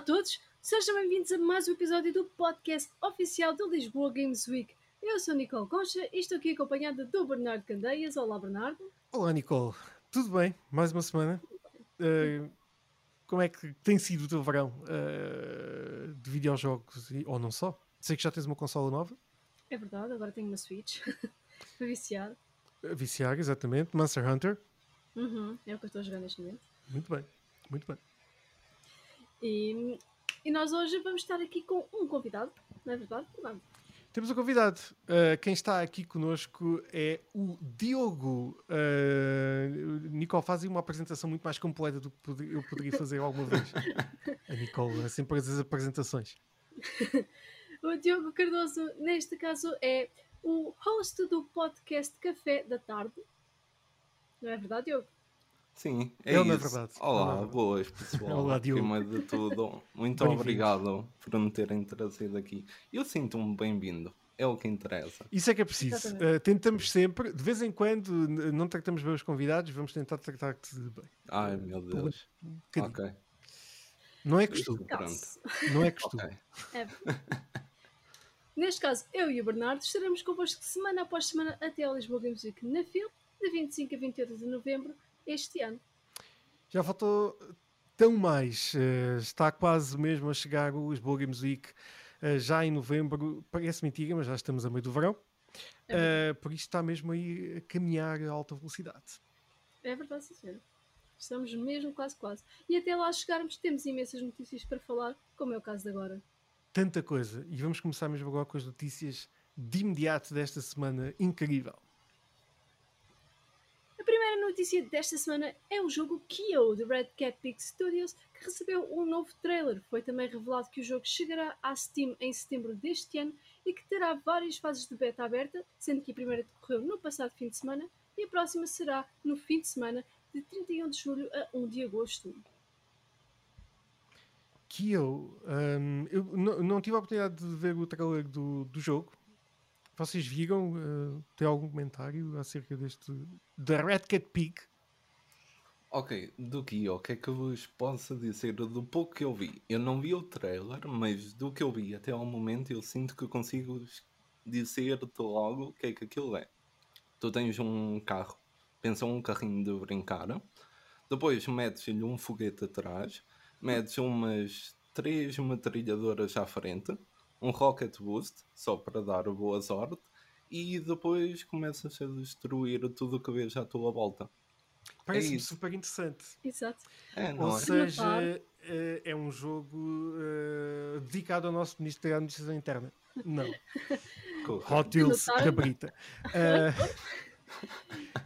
todos, sejam bem-vindos a mais um episódio do podcast oficial do Lisboa Games Week. Eu sou Nicole Concha e estou aqui acompanhada do Bernardo Candeias. Olá, Bernardo. Olá, Nicole. Tudo bem? Mais uma semana. Uh, como é que tem sido o teu verão uh, de videojogos e, ou não só? Sei que já tens uma consola nova. É verdade, agora tenho uma Switch para viciar. Viciar, exatamente. Monster Hunter. Uhum, é o que eu estou a jogar neste momento. Muito bem, muito bem. E, e nós hoje vamos estar aqui com um convidado, não é verdade? Vamos. Temos um convidado. Uh, quem está aqui conosco é o Diogo. Uh, Nicole faz uma apresentação muito mais completa do que eu poderia fazer alguma vez. A Nicole é sempre as apresentações. o Diogo Cardoso, neste caso, é o host do podcast Café da Tarde. Não é verdade, Diogo? Sim, é Ele, isso. na verdade. Olá, Olá. boas pessoal. Olá, Diogo. Primeiro de tudo, muito obrigado por me terem trazido aqui. Eu sinto-me bem-vindo, é o que interessa. Isso é que é preciso. Uh, tentamos sempre, de vez em quando, não tratamos bem os convidados, vamos tentar tratar-te bem. Ai meu Deus. Um. Ok, Não é costume. Caso. Não é costume. ok. É. Neste caso, eu e o Bernardo estaremos convosco semana após semana até ao Lisboa Games Week na FIL, de 25 a 28 de novembro este ano. Já faltou tão mais. eh, está quase mesmo a chegar o Lisboa Games Week, eh, já em novembro. Parece mentira, mas já estamos a meio do verão. É Eh, por isso está mesmo aí a caminhar a alta velocidade. É verdade, sim. Estamos mesmo quase, quase. E até lá chegarmos, temos imensas notícias para falar, como é o caso de agora. Tanta coisa. E vamos começar mesmo agora com as notícias de imediato desta semana incrível. Notícia desta semana é o jogo Kyo, de Red Cat Pig Studios, que recebeu um novo trailer. Foi também revelado que o jogo chegará à Steam em setembro deste ano e que terá várias fases de beta aberta, sendo que a primeira decorreu no passado fim de semana e a próxima será no fim de semana de 31 de julho a 1 de agosto. Kyo, hum, eu não, não tive a oportunidade de ver o trailer do, do jogo. Vocês viram? eh, tem algum comentário acerca deste. Da Red Cat Pig? Ok, do que o que é que vos posso dizer do pouco que eu vi? Eu não vi o trailer, mas do que eu vi até ao momento eu sinto que consigo dizer-te logo o que é que aquilo é. Tu tens um carro, pensa um carrinho de brincar, depois metes-lhe um foguete atrás, metes umas três metralhadoras à frente, um rocket boost, só para dar boa sorte, e depois começas a destruir tudo o que vês à tua volta. Parece-me isso. super interessante. Exato. É, Ou não é? seja, eh, é um jogo eh, dedicado ao nosso Ministro da Administração Interna. Não. Hot Wheels. Cabrita. Eh,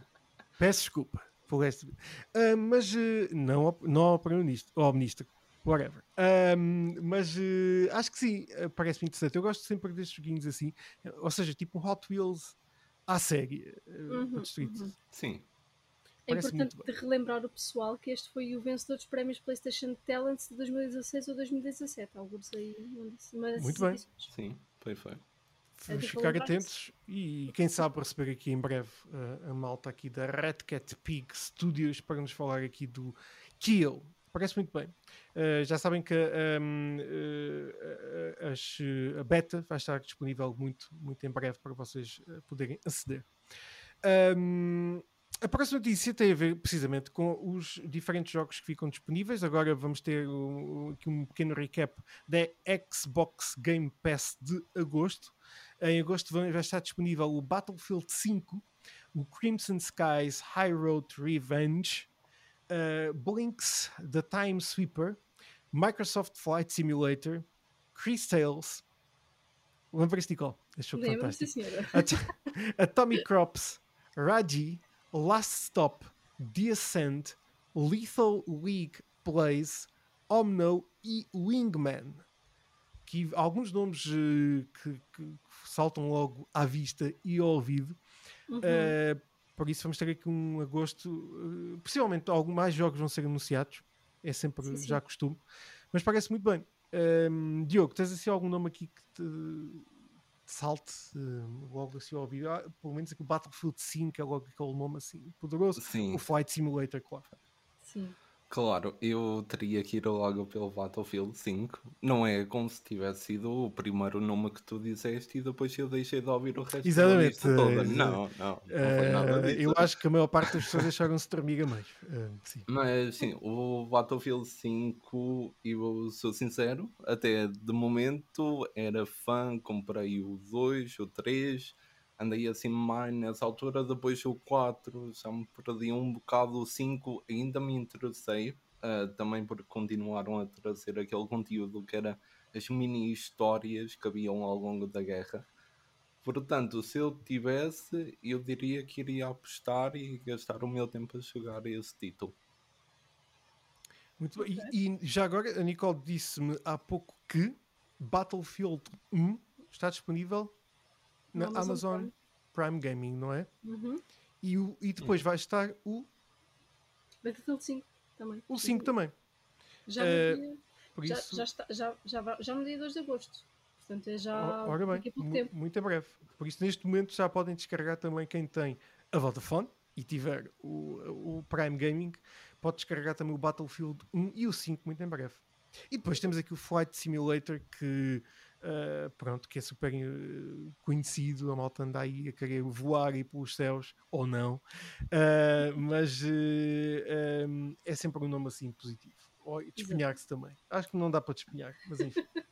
peço desculpa por este. Eh, mas não, ao- não ao Primeiro-Ministro, ao Ministro, whatever. Ahm, mas eh, acho que sim, eh, parece-me interessante. Eu gosto sempre destes joguinhos assim, ou seja, tipo um Hot Wheels à série. eh, Uhum, tudo. Sim. É Parece importante relembrar o pessoal que este foi o vencedor dos prémios PlayStation Talents de 2016 ou 2017. Alguns aí. dessas Muito bem. Sim, foi foi. É Vamos de ficar relembrar atentos e quem sabe receber aqui em breve uh, a malta aqui da Red Cat Pig Studios para nos falar aqui do Kill. Parece muito bem. Uh, já sabem que um, uh, as, uh, a beta vai estar disponível muito, muito em breve para vocês poderem aceder. Um, a próxima notícia tem a ver precisamente com os diferentes jogos que ficam disponíveis. Agora vamos ter um, aqui um pequeno recap da Xbox Game Pass de agosto. Em agosto vai estar disponível o Battlefield 5, o Crimson Skies High Road Revenge, uh, Blinks The Time Sweeper, Microsoft Flight Simulator, Chris Tales. Lembra-se, Nicole? Este jogo Lembro-me, sim, senhora. At- Atomic Crops, Raji, Last Stop, The Ascent, Lethal League Plays, Omno e Wingman. Que alguns nomes eh, que, que saltam logo à vista e ao ouvido. Uhum. Eh, por isso vamos ter aqui um agosto. eh, possivelmente alguns mais jogos vão ser anunciados. É sempre Sim, sim. já costume. Mas parece muito bem. Ehm, Diogo, tens assim algum nome aqui que te, te salte eh, logo assim ao ouvido? Ah, pelo menos aqui o Battlefield 5 é logo aquele nome assim poderoso. Sim. O Flight Simulator, claro. Sim. Claro, eu teria que ir logo pelo Battlefield 5. Não é como se tivesse sido o primeiro nome que tu disseste e depois eu deixei de ouvir o resto da Exatamente. lista toda. eh, Não, não, não foi nada Eh, disso. eu acho que a maior parte das pessoas deixaram-se dormir a meio. Eh, sim. Mas sim, o Battlefield 5, eu sou sincero, até de momento era fã, comprei o 2, o 3, andei assim mais nessa altura, depois o 4, já me perdi um bocado, o 5 ainda me interessei, ah, também porque continuaram a trazer aquele conteúdo que era as mini histórias que haviam ao longo da guerra. Portanto, se eu tivesse, eu diria que iria apostar e gastar o meu tempo a jogar esse título. Muito bem. E, e já agora, a Nicole disse-me há pouco que Battlefield 1 está disponível na Amazon Amazon Prime Gaming, não é? Uhum. E, o, e depois vai estar o, Battlefield 5 também. o 5 também. Já, Eh, no dia- Por já, isso, já, está, já, já, já no dia 2 de agosto. Portanto, é já ora bem, daqui a pouco mu- tempo. muito em breve. Por isso, neste momento, já podem descarregar também quem tem a Vodafone e tiver o, o Prime Gaming, pode descarregar também o Battlefield 1 e o 5 muito em breve. E depois temos aqui o Flight Simulator que ah, pronto, que é super eh, conhecido, a malta anda aí a querer voar aí pelos céus, ou não, Ah, mas eh, um, é sempre um nome assim positivo. Ou despenhar-se também. Acho que não dá para despenhar, mas enfim.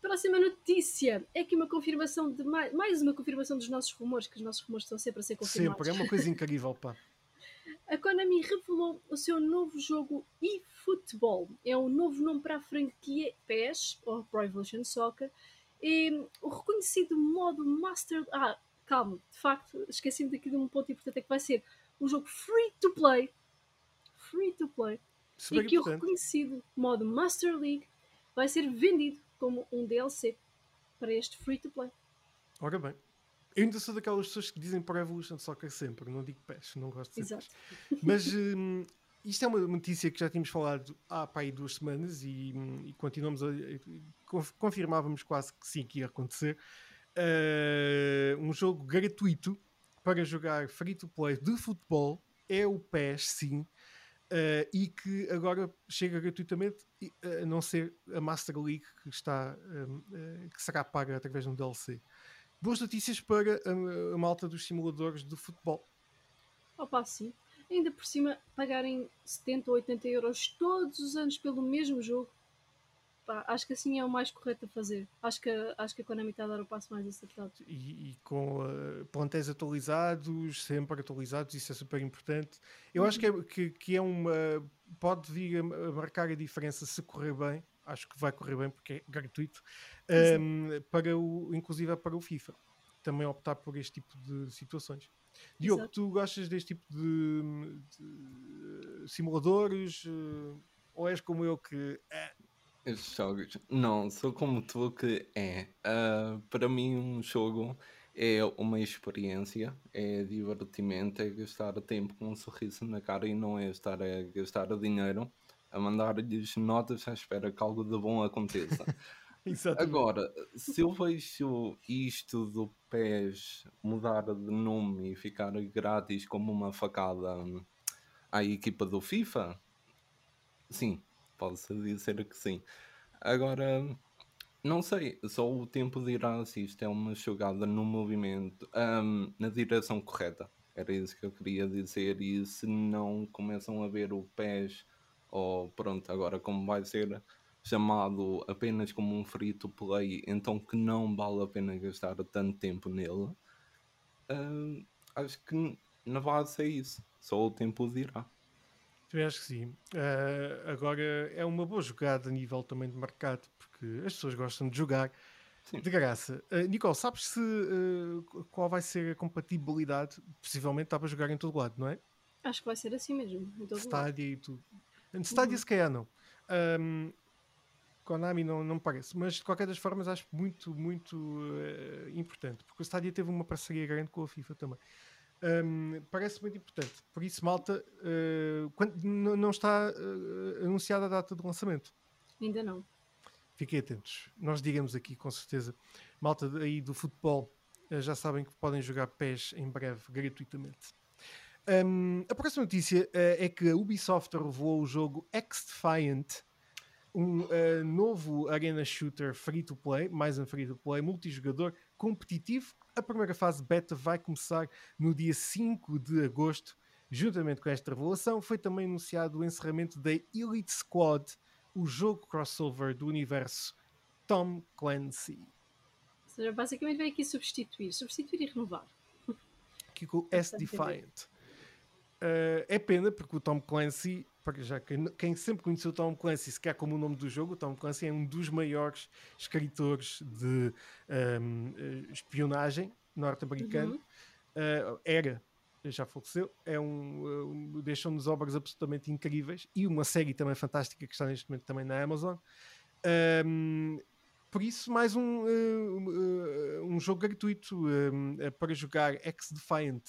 Próxima notícia é que uma confirmação de mais, mais uma confirmação dos nossos rumores, que os nossos rumores estão sempre a ser confirmados. sempre, é uma coisa incrível, pá. A Konami revelou o seu novo jogo eFootball. É um novo nome para a franquia PES, ou Pro Evolution Soccer. E o reconhecido modo Master... Ah, calma, de facto, esqueci-me daqui de um ponto importante, é que vai ser um jogo free to play. Free to play. Super e que o importante. reconhecido modo Master League vai ser vendido como um DLC para este free to play. Ora bem. Eu ainda sou daquelas pessoas que dizem Pro Evolution Soccer sempre, não digo PES, não gosto de Exato. Mas hum, isto é uma notícia que já tínhamos falado há pá, aí duas semanas e, hum, e continuamos a. conf- confirmávamos quase que sim que ia acontecer. Uh, um jogo gratuito para jogar free to play de futebol é o PES, sim. Uh, e que agora chega gratuitamente, a não ser a Master League que, está, um, uh, que será paga através de um DLC. Boas notícias para a, a malta dos simuladores de futebol. Opa, sim. Ainda por cima, pagarem 70 ou 80 euros todos os anos pelo mesmo jogo, pá, acho que assim é o mais correto a fazer. Acho que, acho que a Konami está a dar o passo mais acertado. E, e com uh, plantéis atualizados, sempre atualizados, isso é super importante. Eu acho que é, que, que é uma. Pode vir a marcar a diferença se correr bem. Acho que vai correr bem porque é gratuito. Um, para o, inclusive é para o FIFA. Também optar por este tipo de situações. Diogo, Exato. tu gostas deste tipo de, de simuladores? uh, ou és como eu que. eh, Estes jogos. Não, sou como tu que é. Ah, para mim, um jogo é uma experiência, é divertimento, é gastar tempo com um sorriso na cara e não é estar a gastar dinheiro a mandar-lhes notas à espera que algo de bom aconteça. Agora, se eu vejo isto do PES mudar de nome e ficar grátis como uma facada à equipa do FIFA, sim, pode-se dizer que sim. Agora, não sei, só o tempo dirá se isto é uma jogada no movimento, hum, na direção correta. Era isso que eu queria dizer. E se não começam a ver o PES, ou pronto, agora como vai ser chamado apenas como um free to play, então que não vale a pena gastar tanto tempo nele, hum, acho que na base é isso. Só o tempo o dirá. Também acho que sim. Ah, agora é uma boa jogada a nível também de mercado, porque as pessoas gostam de jogar Sim. de graça. Ah, Nicole, sabes se ah, qual vai ser a compatibilidade? Possivelmente está para jogar em todo lado, não é? Acho que vai ser assim mesmo. em todo lado. Stadia e tudo. Em Stadia se calhar não. Ahm, Konami não, não me parece, mas de qualquer das formas acho muito, muito eh, importante, porque o Stadia teve uma parceria grande com a FIFA também. Ahm, parece muito importante. Por isso, malta, eh, quando, não está eh, anunciada a data de lançamento. Ainda não. Fiquem atentos. Nós digamos aqui com certeza. Malta aí do futebol já sabem que podem jogar PES em breve gratuitamente. Um, a próxima notícia uh, é que a Ubisoft revelou o jogo X-Defiant, um uh, novo arena shooter free-to-play, mais um free-to-play, multijogador, competitivo. A primeira fase beta vai começar no dia 5 de agosto. Juntamente com esta revelação, foi também anunciado o encerramento da Elite Squad, o jogo crossover do universo Tom Clancy. Ou seja, basicamente vem aqui substituir, substituir e renovar. Aqui com o S-Defiant. Uh, é pena porque o Tom Clancy, porque já quem, quem, sempre conheceu o Tom Clancy, se quer como o nome do jogo, o Tom Clancy é um dos maiores escritores de um, eh, espionagem norte-americano. Uhum. Uh, era, já faleceu, é um, um deixou-nos obras absolutamente incríveis e uma série também fantástica que está neste momento também na Amazon. Um, por isso, mais um, um jogo gratuito para jogar X-Defiant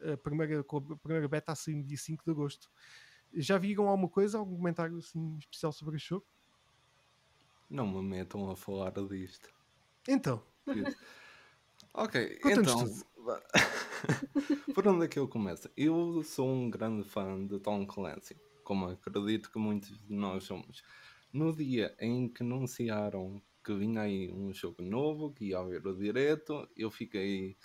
a primeira, a primeira beta a sair no dia 5 de agosto. Já viram alguma coisa, algum comentário assim especial sobre o jogo? Não me metam a falar disto. Então. ok, então. Por onde é que eu começo? Eu sou um grande fã de Tom Clancy, como acredito que muitos de nós somos. No dia em que anunciaram que vinha aí um jogo novo, que ia haver o direto, eu fiquei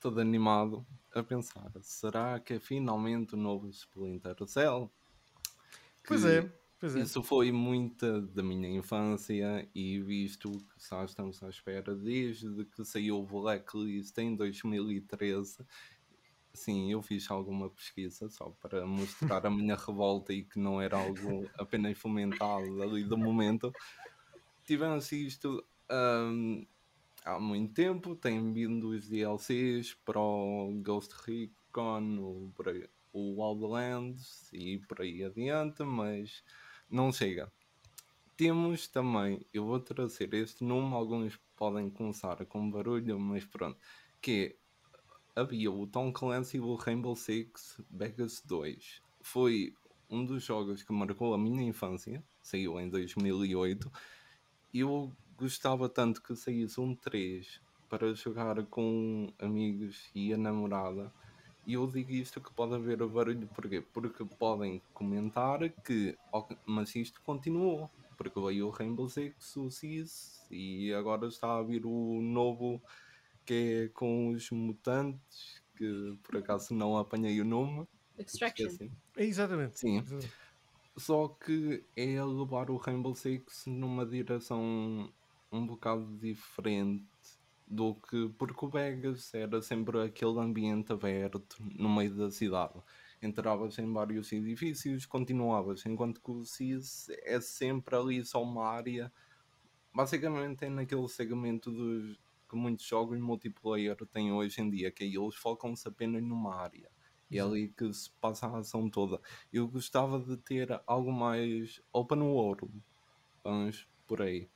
todo animado a pensar: será que é finalmente o novo Splinter Cell? Que pois é. Pois é. Isso foi muita da minha infância e visto que já estamos à espera desde que saiu o Blacklist em 2013. Sim, eu fiz alguma pesquisa só para mostrar a minha revolta e que não era algo apenas fomentado ali do momento. Tivemos isto um, há muito tempo, tem vindo os DLCs para o Ghost Recon, o, o Wildlands e por aí adiante, mas não chega. Temos também, eu vou trazer este nome, alguns podem começar com barulho, mas pronto, que é, havia o Tom Clancy e o Rainbow Six Vegas 2. Foi um dos jogos que marcou a minha infância, saiu em 2008. Eu gostava tanto que saísse um 3 para jogar com amigos e a namorada. E eu digo isto que pode haver barulho, porquê? Porque podem comentar que, mas isto continuou, porque veio o Rainbow Six, o Cis, e agora está a vir o novo que é com os mutantes, que por acaso não apanhei o nome. Extraction. É, exatamente. Sim. Só que é levar o Rainbow Six numa direção um bocado diferente do que porque o Vegas era sempre aquele ambiente aberto no meio da cidade. Entravas em vários edifícios, continuavas, enquanto que o CIS é sempre ali só uma área. Basicamente é naquele segmento dos que muitos jogos multiplayer têm hoje em dia, que eles focam-se apenas numa área. E é ali que se passa a ação toda. Eu gostava de ter algo mais open world. Vamos por aí.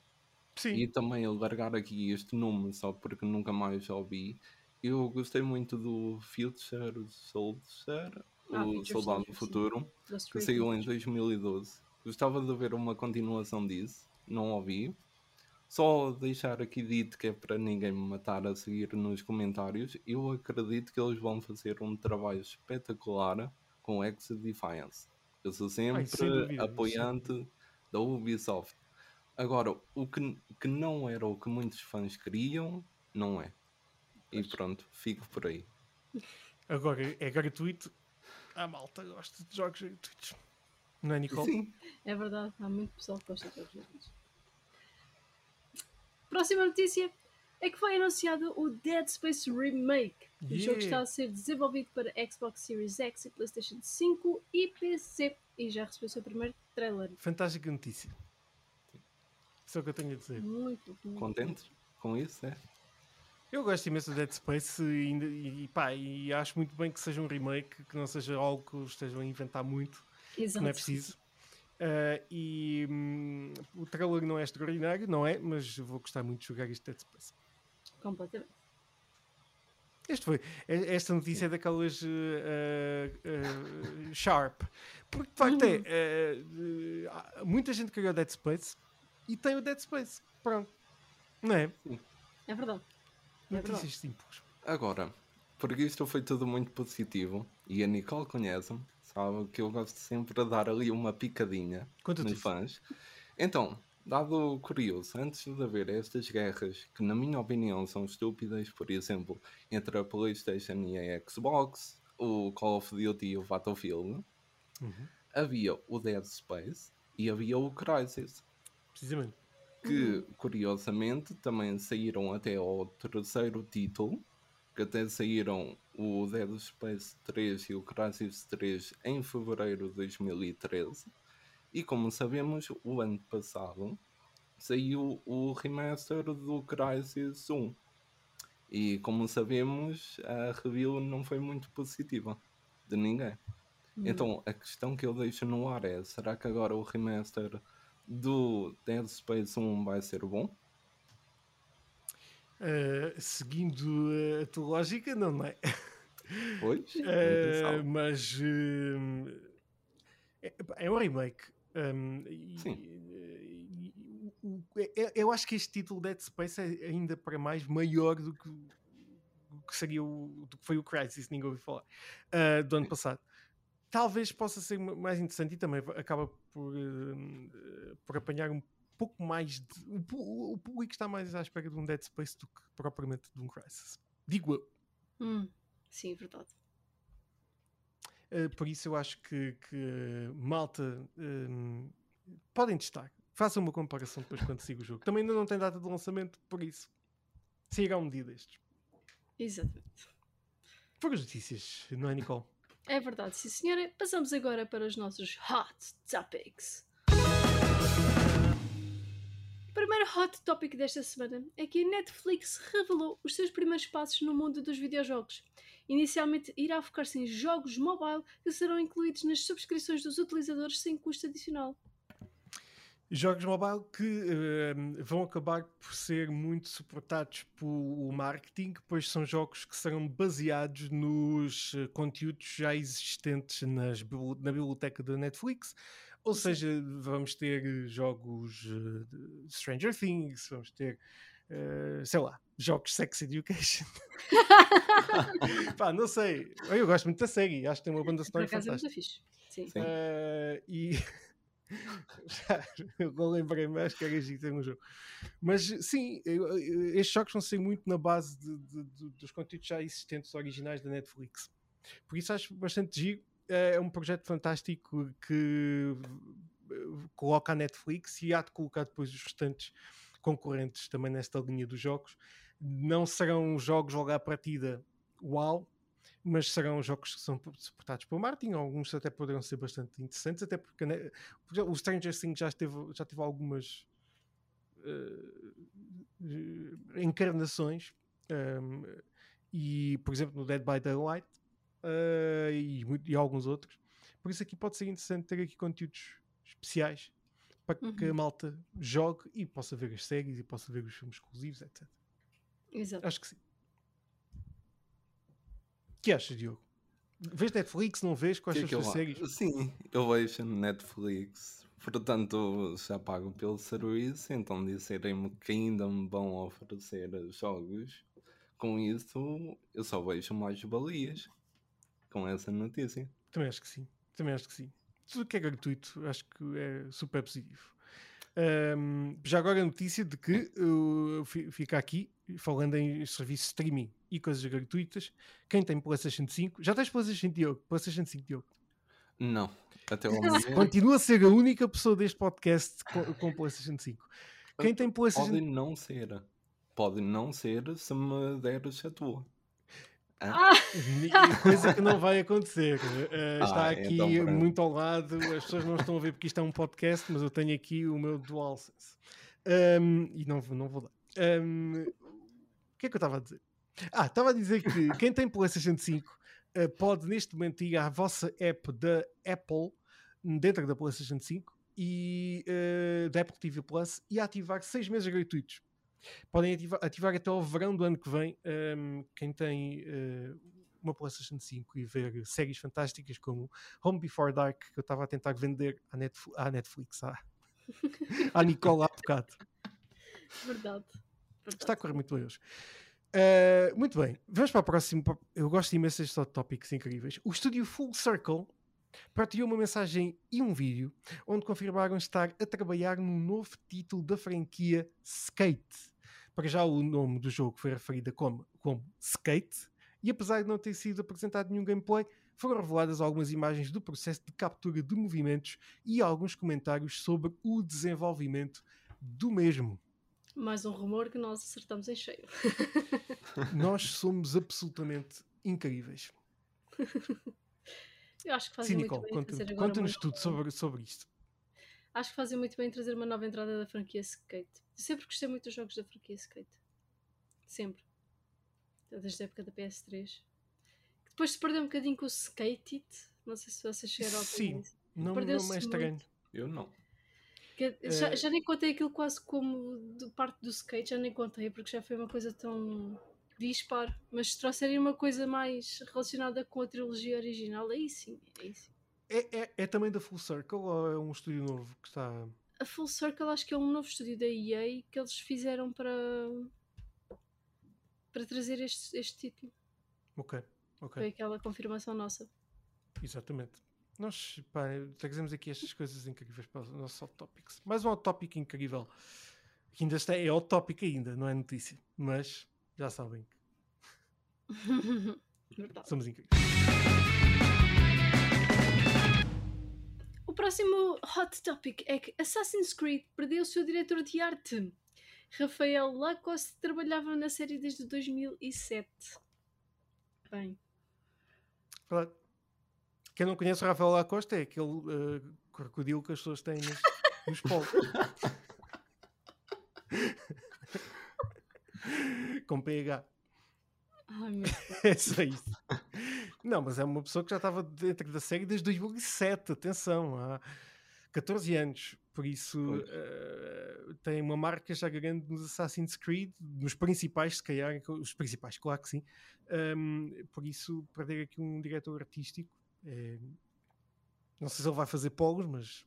Sim. E também largar aqui este nome só porque nunca mais ouvi. Eu gostei muito do Future Soldier, ah, o Soldado do Futuro, que saiu em 2012. Gostava de ver uma continuação disso, não ouvi. Só deixar aqui dito que é para ninguém me matar a seguir nos comentários. Eu acredito que eles vão fazer um trabalho espetacular com X Defiance. Eu sou sempre Ai, apoiante da Ubisoft. Agora, o que, que não era o que muitos fãs queriam, não é. E pronto, fico por aí. Agora, é gratuito. A malta gosta de jogos gratuitos. Não é, Nicole? Sim. É verdade, há muito pessoal que gosta de jogos gratuitos. Próxima notícia é que foi anunciado o Dead Space Remake. Yeah. O jogo está a ser desenvolvido para Xbox Series X e PlayStation 5 e PC e já recebeu o seu primeiro trailer. Fantástica notícia. Isso é o que eu tenho a dizer. Muito, muito. Contentes com isso, é? Eu gosto imenso de Dead Space e, e, pá, e acho muito bem que seja um remake, que não seja algo que estejam a inventar muito, Exato. não é preciso. Uh, e hum, o trailer não é extraordinário, não é? Mas vou gostar muito de jogar este Dead Space. Completamente. Este foi, esta notícia é daquelas uh, uh, sharp, porque de facto é uhum. muita gente criou Dead Space e tem o Dead Space. Pronto. Não é? É verdade. É Notícias simples. Agora, porque isto foi tudo muito positivo e a Nicole conhece-me, sabe que eu gosto sempre de dar ali uma picadinha Conta nos fãs. Então, dado curioso, antes de haver estas guerras, que na minha opinião são estúpidas, por exemplo, entre a PlayStation e a Xbox, o Call of Duty e o Battlefield, Uhum. havia o Dead Space e havia o Crysis. Precisamente. que curiosamente também saíram até ao terceiro título, que até saíram o Dead Space 3 e o Crysis 3 em fevereiro de 2013. E como sabemos, o ano passado saiu o remaster do Crysis 1. E como sabemos, a review não foi muito positiva de ninguém. Então a questão que eu deixo no ar é: será que agora o remaster do Dead Space 1 vai ser bom? Uh, seguindo a tua lógica, não, não é? Pois? Uh, mas uh, é, é um remake. Um, Sim. é- eu acho que este título Dead Space é ainda para mais maior do que, do que seria o, do que foi o Crisis, ninguém ouviu falar, uh, do ano passado. Talvez possa ser ma- mais interessante e também acaba por, uh, por apanhar um pouco mais de. O, o público está mais à espera de um Dead Space do que propriamente de um Crisis. Digo eu. Hum, sim, verdade. Uh, por isso eu acho que, que, uh, malta um, podem testar. Façam uma comparação depois quando siga o jogo. Também ainda não tem data de lançamento, por isso sairá um dia destes. Exatamente. Foram as notícias, não é, Nicole? É verdade, sim senhora. Passamos agora para os nossos Hot Topics. O primeiro Hot Topic desta semana é que a Netflix revelou os seus primeiros passos no mundo dos videojogos. Inicialmente irá focar-se em jogos mobile que serão incluídos nas subscrições dos utilizadores sem custo adicional. Jogos mobile que uh, vão acabar por ser muito suportados pelo marketing, pois são jogos que serão baseados nos uh, conteúdos já existentes nas, na biblioteca da Netflix. Ou seja, vamos ter uh, jogos uh, de Stranger Things, vamos ter, uh, sei lá, jogos Sex Education. Pá, não sei. Eu gosto muito da série, acho que tem uma banda sonora acaso é fantástica. muito fixe. Sim. Sim. Uh, e já, eu lembrei-me, acho que era giro ter um jogo. Mas sim, estes jogos vão ser muito na base de- de- de- dos conteúdos já existentes originais da Netflix. Por isso acho bastante giro. É um projeto fantástico que uh, coloca a Netflix e há de colocar depois os restantes concorrentes também nesta linha dos jogos. Não serão jogos logo à partida uau, mas serão jogos que são suportados pelo marketing, alguns até poderão ser bastante interessantes, até porque né, por o Stranger Things já teve, já teve algumas eh, encarnações ehm, e, por exemplo, no Dead by Daylight eh, e, e alguns outros. Por isso aqui pode ser interessante ter aqui conteúdos especiais para que a Uhum. malta jogue e possa ver as séries e possa ver os filmes exclusivos, etc. Exato. Acho que sim. O que achas, Diogo? Vês Netflix, não vês? Quais Que é as séries? Sim, eu vejo Netflix. Portanto, já pago pelo serviço, então disserem-me que ainda me vão oferecer jogos. Com isso, eu só vejo mais balias com essa notícia. Também acho que sim. Também acho que sim. Tudo que é gratuito, acho que é super positivo. Ahm, já agora a notícia de que uh, fi- fica aqui, falando em serviço streaming e coisas gratuitas, quem tem PlayStation 5, já tens PlayStation 5, Diogo? PlayStation 5, Diogo. Não, até ao momento. Continua a ser a única pessoa deste podcast com, com PlayStation 5. Quem tem PlayStation Pode não ser. Pode não ser se me deres a tua. Ni- Coisa que não vai acontecer. Uh, está Ah, aqui então muito ao lado. As pessoas não estão a ver porque isto é um podcast, mas eu tenho aqui o meu DualSense. Um, e não, vou- não vou dar. Um, o que é que eu estava a dizer? Ah, estava a dizer que quem tem PlayStation 5 uh, pode neste momento ir à vossa app da Apple dentro da PlayStation 5 e uh, da Apple TV Plus e ativar 6 meses gratuitos. Podem ativar, ativar até ao verão do ano que vem um, quem tem uh, uma PlayStation 5 e ver séries fantásticas como Home Before Dark, que eu estava a tentar vender à, Netf- à Netflix, à, à Nicole há bocado. Verdade. Está a correr muito bem hoje. Uh, muito bem, vamos para o próximo. Eu gosto imenso destes topics incríveis. O estúdio Full Circle partilhou uma mensagem e um vídeo onde confirmaram estar a trabalhar num novo título da franquia Skate. Para já o nome do jogo foi referido como, como Skate, e apesar de não ter sido apresentado nenhum gameplay, foram reveladas algumas imagens do processo de captura de movimentos e alguns comentários sobre o desenvolvimento do mesmo. Mais um rumor que nós acertamos em cheio. nós somos absolutamente incríveis. Eu acho que fazem Sim, Nicole, muito bem conta-nos tudo sobre, sobre isto. Acho que fazem muito bem trazer uma nova entrada da franquia Skate. sempre gostei muito dos jogos da franquia Skate. Sempre. Desde a época da PS3. Depois se perdeu um bocadinho com o Skate It. Não sei se vocês chegaram ao Sim, não, não é estranho. Eu não. Que, já, é... já, nem contei aquilo quase como de parte do skate, já nem contei, porque já foi uma coisa tão dispar. Mas se trouxerem uma coisa mais relacionada com a trilogia original, aí sim, aí sim. É, é, é também da Full Circle ou é um estúdio novo que está. A Full Circle acho que é um novo estúdio da EA que eles fizeram para para trazer este, este título. Ok, ok. Foi aquela confirmação nossa. Exatamente. Nós pá, trazemos aqui estas coisas incríveis para os nossos hot topics. Mais um hot topic incrível. Que ainda está, é hot topic ainda, não é notícia. Mas já sabem somos incríveis. O próximo hot topic é que Assassin's Creed perdeu o seu diretor de arte. Rafael Lacoste trabalhava na série desde 2007. Bem. Claro. Quem não conhece o Rafael Lacoste é aquele uh, crocodilo que as pessoas têm nos, nos polos. Com PH. Ai, é só isso. Não, mas é uma pessoa que já estava dentro da série desde 2007, atenção, há 14 anos. Por isso uh, tem uma marca já grande nos Assassin's Creed, nos principais, se calhar, os principais, claro que sim. Um, por isso, perder aqui um diretor artístico é... Não sei se ele vai fazer polos, mas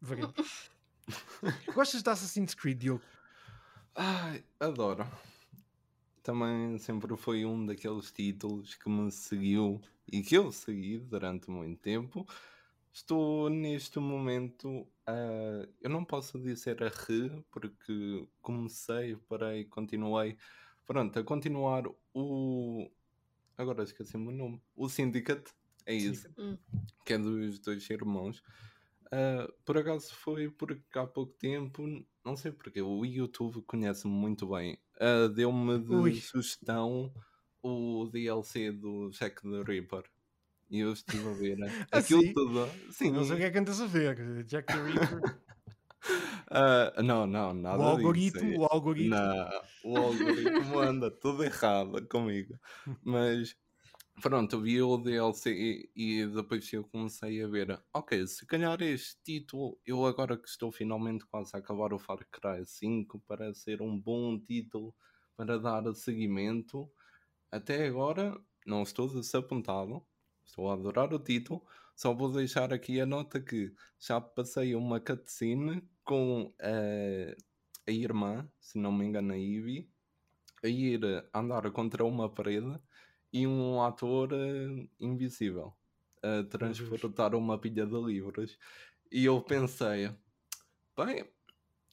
veremos. Gostas de Assassin's Creed, Diogo? Ai, adoro. Também sempre foi um daqueles títulos que me seguiu e que eu segui durante muito tempo. Estou neste momento a. Eu não posso dizer a re, porque comecei, parei, continuei. Pronto, a continuar o. Agora esqueci-me o nome. O Syndicate é isso. Hum. Que é dos dois irmãos. Uh, por acaso foi porque há pouco tempo, não sei porque, o YouTube conhece-me muito bem. Uh, Deu-me de Ui. sugestão o DLC do Jack the Ripper. E eu estive a ver né? aquilo sim? tudo. Sim, não sei o que é que andas a ver. Jack the Ripper. Uh, não, não, nada o algoritmo, disso. O algoritmo, não, o algoritmo anda tudo errado comigo. Mas pronto, vi o DLC e, e depois eu comecei a ver, ok, se calhar este título, eu agora que estou finalmente quase a acabar o Far Cry 5, para ser um bom título para dar seguimento, até agora não estou desapontado, estou a adorar o título, só vou deixar aqui a nota que já passei uma cutscene com a, a irmã, se não me engano a Ivy, a ir andar contra uma parede e um ator uh, invisível a transportar uma pilha de livros. E eu pensei, bem,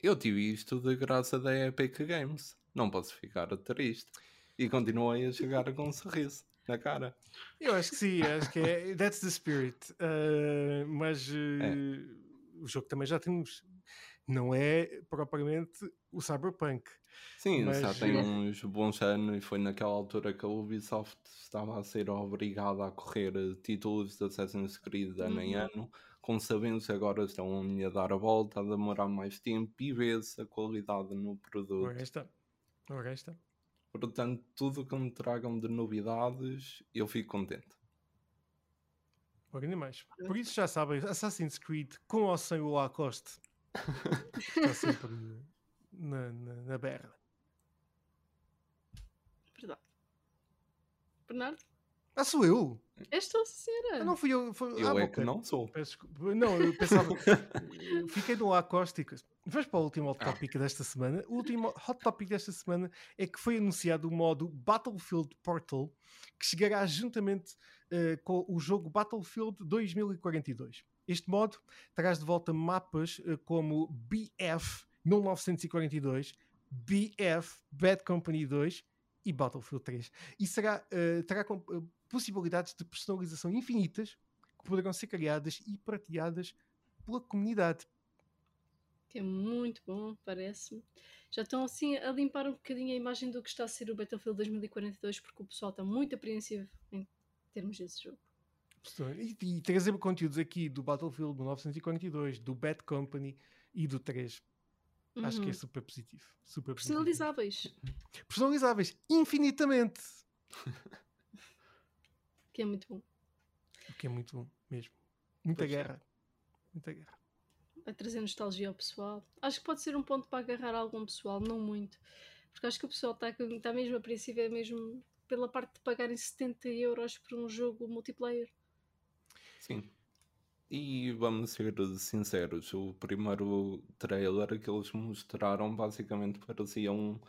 eu tive isto de graça da Epic Games, não posso ficar triste. E continuei a chegar com um sorriso na cara. Eu acho que sim, acho que é. That's the spirit. Uh, mas uh, é. o jogo também já temos não é propriamente o Cyberpunk. Sim, mas... já tem uns bons anos e foi naquela altura que a Ubisoft estava a ser obrigada a correr títulos de Assassin's Creed ano em uhum. ano, com sabendo que agora estão a dar a volta, a demorar mais tempo e vê-se a qualidade no produto. Ora está. Ora está. Portanto, tudo que me tragam de novidades, eu fico contente. Ora, ainda mais. Por isso já sabem, Assassin's Creed com ou sem o Lacoste Está sempre na, na, na berra. Verdade. Bernardo? Ah, sou eu? És tu, senhora. Ah, não fui eu. Foi... Eu ah, é que não sou. Não, eu pensava. Fiquei no Lacoste. Vamos para o último hot Ah. topic desta semana. O último hot topic desta semana é que foi anunciado o modo Battlefield Portal, que chegará juntamente eh, com o jogo Battlefield 2042. Este modo traz de volta mapas eh, como BF 1942, BF Bad Company 2 e Battlefield 3. E será, eh, terá eh, possibilidades de personalização infinitas que poderão ser criadas e partilhadas pela comunidade. Que é muito bom, parece-me. Já estão assim a limpar um bocadinho a imagem do que está a ser o Battlefield 2042, porque o pessoal está muito apreensivo em termos desse jogo. E, e trazer conteúdos aqui do Battlefield 1942, do Bad Company e do 3. Acho que é Uhum. super positivo. Super positivo. Personalizáveis, Personalizáveis infinitamente. que é muito bom. O que é muito bom mesmo. Muita Pois é. guerra. Muita guerra. Vai trazer nostalgia ao pessoal. Acho que pode ser um ponto para agarrar algum pessoal, não muito. Porque acho que o pessoal está, está mesmo apreensivo, é mesmo pela parte de pagarem 70 euros por um jogo multiplayer. Sim. E vamos ser sinceros, o primeiro trailer que eles mostraram basicamente parecia um,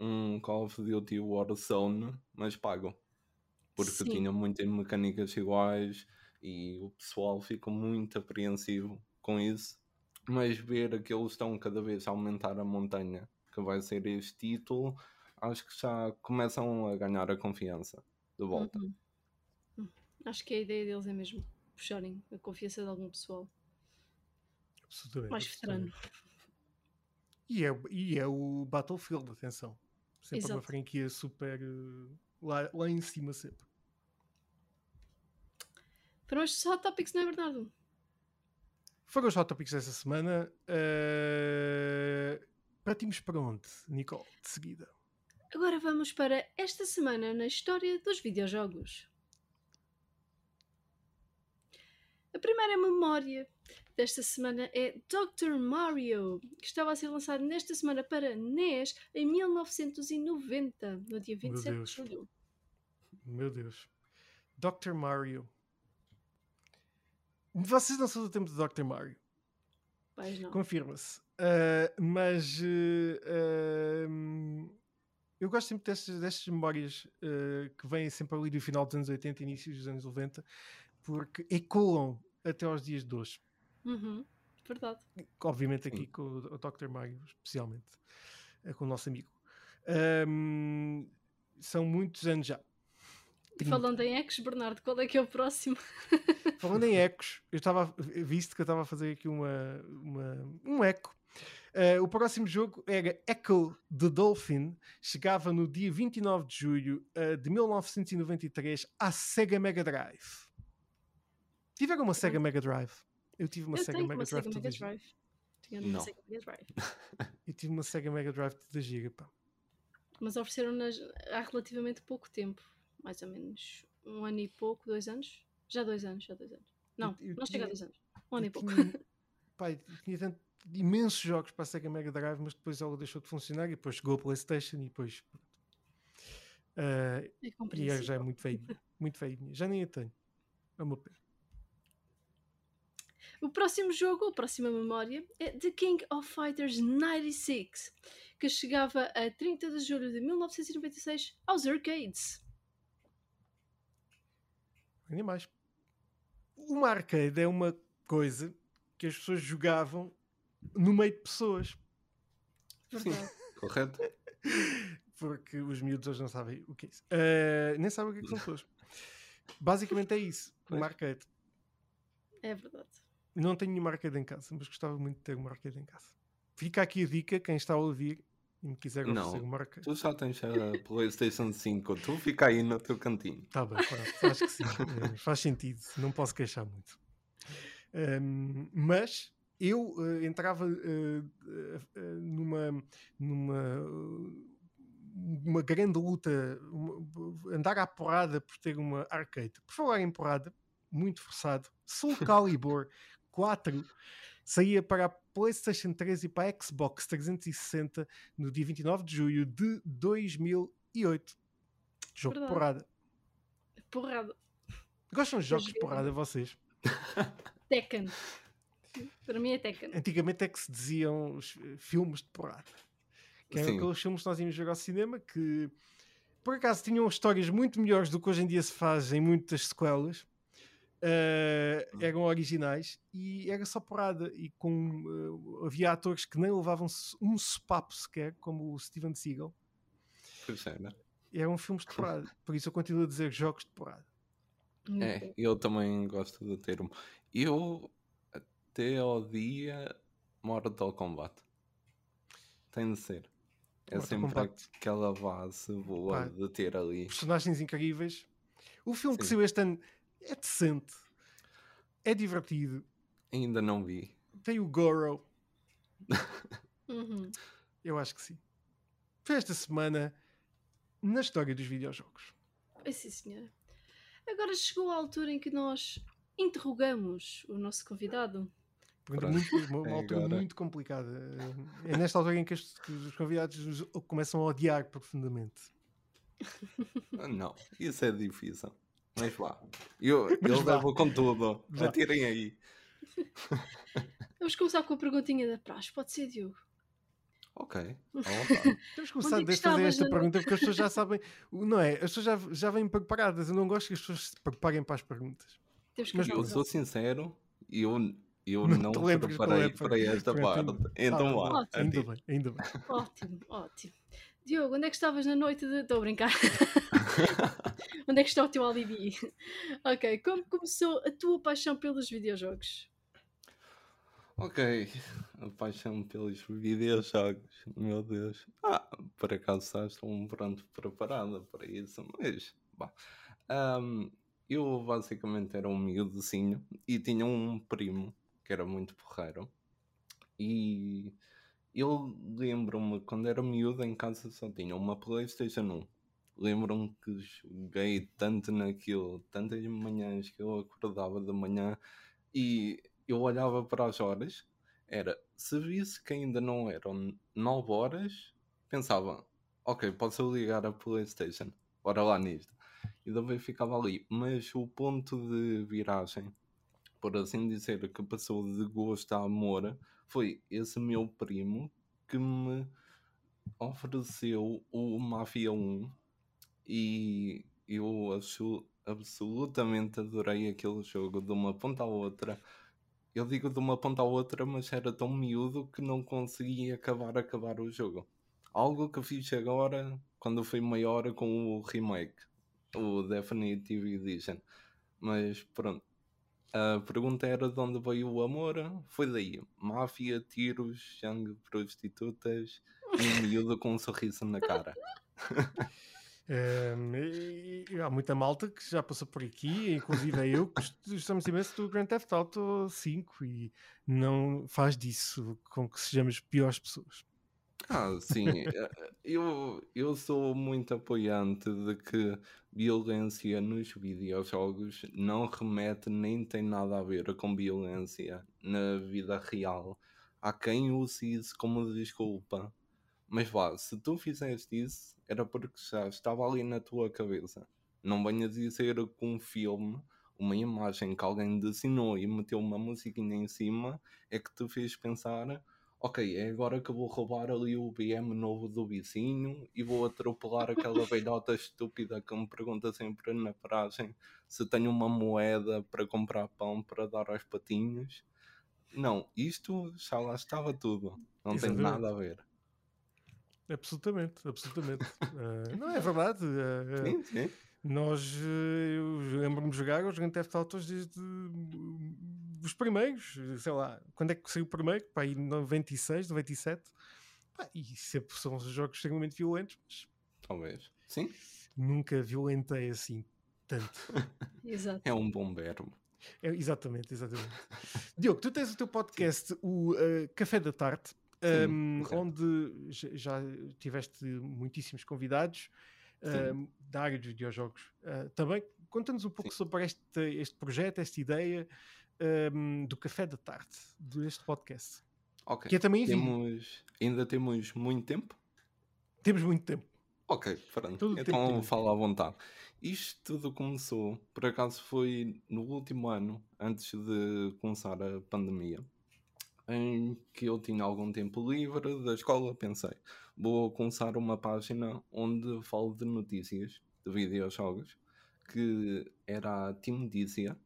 um Call of Duty Warzone, mas pago. Porque Sim. tinha muitas mecânicas iguais e o pessoal ficou muito apreensivo com isso. Mas ver que eles estão cada vez a aumentar a montanha que vai ser este título, acho que já começam a ganhar a confiança de volta. Uhum. Hum. Acho que a ideia deles é mesmo puxarem a confiança de algum pessoal Absolutamente. mais veterano. E é, e é o Battlefield, atenção. Sempre uma Exato. franquia super eh, lá, lá em cima sempre. Foram estes hot topics, não é, Bernardo? Foram os Hot Topics desta semana. eh, Partimos para onde, Nicole? De seguida. Agora vamos para esta semana na história dos videojogos. A primeira memória desta semana é Dr. Mario, que estava a ser lançado nesta semana para NES em 1990, no dia 27 de julho. Meu Deus. Dr. Mario. Vocês não são do tempo de Dr. Mario. Pois não. Confirma-se. Ah, mas ah, eu gosto sempre destas, destas memórias ah, que vêm sempre ali do final dos anos 80 e início dos anos 90, porque ecoam até aos dias de hoje. Uhum, Verdade. Obviamente aqui Sim. com o o Dr. Mario, especialmente, eh, com o nosso amigo. Ahm, são muitos anos já. E 30. falando em Ecos, Bernardo, qual é que é o próximo? Falando em ecos, eu estava visto que eu estava a fazer aqui uma, uma- um eco. Eh, o próximo jogo era Echo the Dolphin, chegava no dia 29 de julho eh, de 1993 à Sega Mega Drive. Tiveram uma Sega Mega Drive? Eu tive uma eu Sega Mega uma Drive Sega Mega. Drive. Tinha uma Não. Sega Mega Drive. Eu tive uma Sega Mega Drive toda gira, pá. Mas ofereceram-nas há relativamente pouco tempo. Mais ou menos um ano e pouco, dois anos? Já dois anos, já dois anos. Não, Eu- eu não chega a dois anos. Um ano e pouco. tinha, eu tinha tanto- imensos jogos para a Sega Mega Drive, mas depois ela deixou de funcionar e depois chegou a PlayStation e depois. Ah, É E compreensível. já é muito feio, muito feio. Já nem a tenho. É uma pena. O próximo jogo, a próxima memória, é The King of Fighters 96, que chegava a 30 de julho de 1996 aos arcades. Ainda mais. Uma arcade é uma coisa que as pessoas jogavam no meio de pessoas. Verdade. Correto? Porque os miúdos hoje não sabem o que é isso. Ah, nem sabem o que, é que são pessoas. Basicamente é isso. Uma arcade. É verdade. Não tenho nenhuma arcade em casa, mas gostava muito de ter uma arcade em casa. Fica aqui a dica, quem está a ouvir e me quiser Não. oferecer uma arcade. Tu já tens a PlayStation 5, tu fica aí no teu cantinho. Está bem, pronto, acho que sim. Eh, faz sentido, não posso queixar muito. Ahm, mas eu eh, entrava eh, eh, numa, numa uma grande luta, uma- andar à porrada por ter uma arcade. Por falar em porrada, muito forçado, Soul Calibur 4 saía para a PlayStation 3 e para a Xbox 360 no dia 29 de julho de 2008. Jogo de Verdade. porrada. Porrada. Gostam de jogos de porrada, vocês? Tekken. Para mim é Tekken. Antigamente é que se diziam os eh, filmes de porrada. Que eram Sim. aqueles filmes que nós íamos jogar ao cinema que, por acaso, tinham histórias muito melhores do que hoje em dia se faz em muitas sequelas. Eh, eram originais e era só porrada. E com, eh, havia atores que nem levavam um sopapo sequer, como o Steven Seagal. Pois é, né? Eram filmes de porrada. Por isso eu continuo a dizer jogos de porrada. É, eu também gosto do termo. Eu até ao dia Mortal Kombat. Tem de ser. É Mortal sempre Kombat. aquela base boa Pá. de ter ali. personagens incríveis. O filme que Sim. saiu este ano é decente, é divertido. Ainda não vi. Tem o Goro, Uhum. eu acho que sim. Foi esta semana na história dos videojogos. Ai, sim, senhora. Agora chegou a altura em que nós interrogamos o nosso convidado. Muito, uma, uma É altura agora. muito complicada. É nesta altura em que os, que os convidados nos começam a odiar profundamente. Não, isso é difícil. Mas vá. Eu, Mas eu vá. levo com tudo. Vá. Atirem aí. Vamos começar com a perguntinha da praxe. Pode ser, Diogo? Ok. à vontade. Temos que começar Onde que a fazer esta pergunta porque as pessoas já sabem, não é? As pessoas já, já vêm preparadas. Eu não gosto que as pessoas se preparem para as perguntas. Mas eu sou ela. sincero, eu, eu Não não preparei é, para esta parte. Então Ah, vá. ótimo. Ainda bem, ainda bem. Ótimo, ótimo. Diogo, onde é que estavas na noite de. Estou a brincar. Onde é que está o teu alibi? ok, como começou a tua paixão pelos videojogos? Ok, a paixão pelos videojogos, meu Deus. Ah, por acaso estou um pronto preparada para isso, mas bah. Ahm, eu basicamente era um miúdozinho e tinha um primo que era muito porreiro. E eu lembro-me quando era miúdo em casa só tinha uma Playstation 1. Lembro-me que joguei tanto naquilo, tantas manhãs que eu acordava de manhã e eu olhava para as horas, era, se visse que ainda não eram 9 horas, pensava, ok, posso ligar a Playstation, bora lá nisto. E também ficava ali. Mas o ponto de viragem, por assim dizer, que passou de gosto a amor, foi esse meu primo que me ofereceu o Mafia 1 e eu absolutamente adorei aquele jogo de uma ponta à outra. Eu digo de uma ponta à outra, mas era tão miúdo que não conseguia acabar acabar o jogo. Algo que fiz agora quando fui maior com o remake, o Definitive Edition. Mas pronto. A pergunta era de onde veio o amor? Foi daí. Máfia, tiros, sangue, prostitutas e um miúdo com um sorriso na cara. Ehm, e- e há muita malta que já passou por aqui, inclusive eu, que gost- gostamos imenso do Grand Theft Auto 5 e não faz disso com que sejamos piores pessoas. Ah, sim. eh, Eu, eu sou muito apoiante de que violência nos videojogos não remete nem tem nada a ver com violência na vida real. Há quem use isso como desculpa. Mas vá, se tu fizeste isso, era porque já estava ali na tua cabeça. Não venhas dizer que um filme, uma imagem que alguém desenhou e meteu uma musiquinha em cima, é que te fez pensar ok, é agora que vou roubar ali o BM novo do vizinho e vou atropelar aquela velhota estúpida que me pergunta sempre na paragem se tenho uma moeda para comprar pão para dar aos patinhos. Não, isto já lá estava tudo. Não tem Exatamente. nada a ver. Absolutamente, absolutamente. Eh, não é verdade. eh, Sim, sim. nós, eh, eu lembro-me de jogar os Grand Theft Autos desde os primeiros, sei lá, quando é que saiu o primeiro? Pá, em 96, 97. Pá, e sempre são jogos extremamente violentos, mas Talvez. Sim, nunca violentei assim tanto. Exato. é um bom verbo. É, exatamente, exatamente. Diogo, tu tens o teu podcast, o eh, Café da Tarde, Ehm, correto. onde já, tiveste muitíssimos convidados ehm, da área dos videojogos. Eh, também conta-nos um pouco Sim. sobre este, este projeto, esta ideia ehm, do Café da Tarde, deste podcast. Ok. Que é também. Temos, ainda temos muito tempo. Temos muito tempo. Ok, pronto. Todo Então fala à vontade. Isto tudo começou, por acaso foi no último ano, antes de começar a pandemia, em que eu tinha algum tempo livre da escola, pensei, vou começar uma página onde falo de notícias de videojogos, que era a Team Dizia.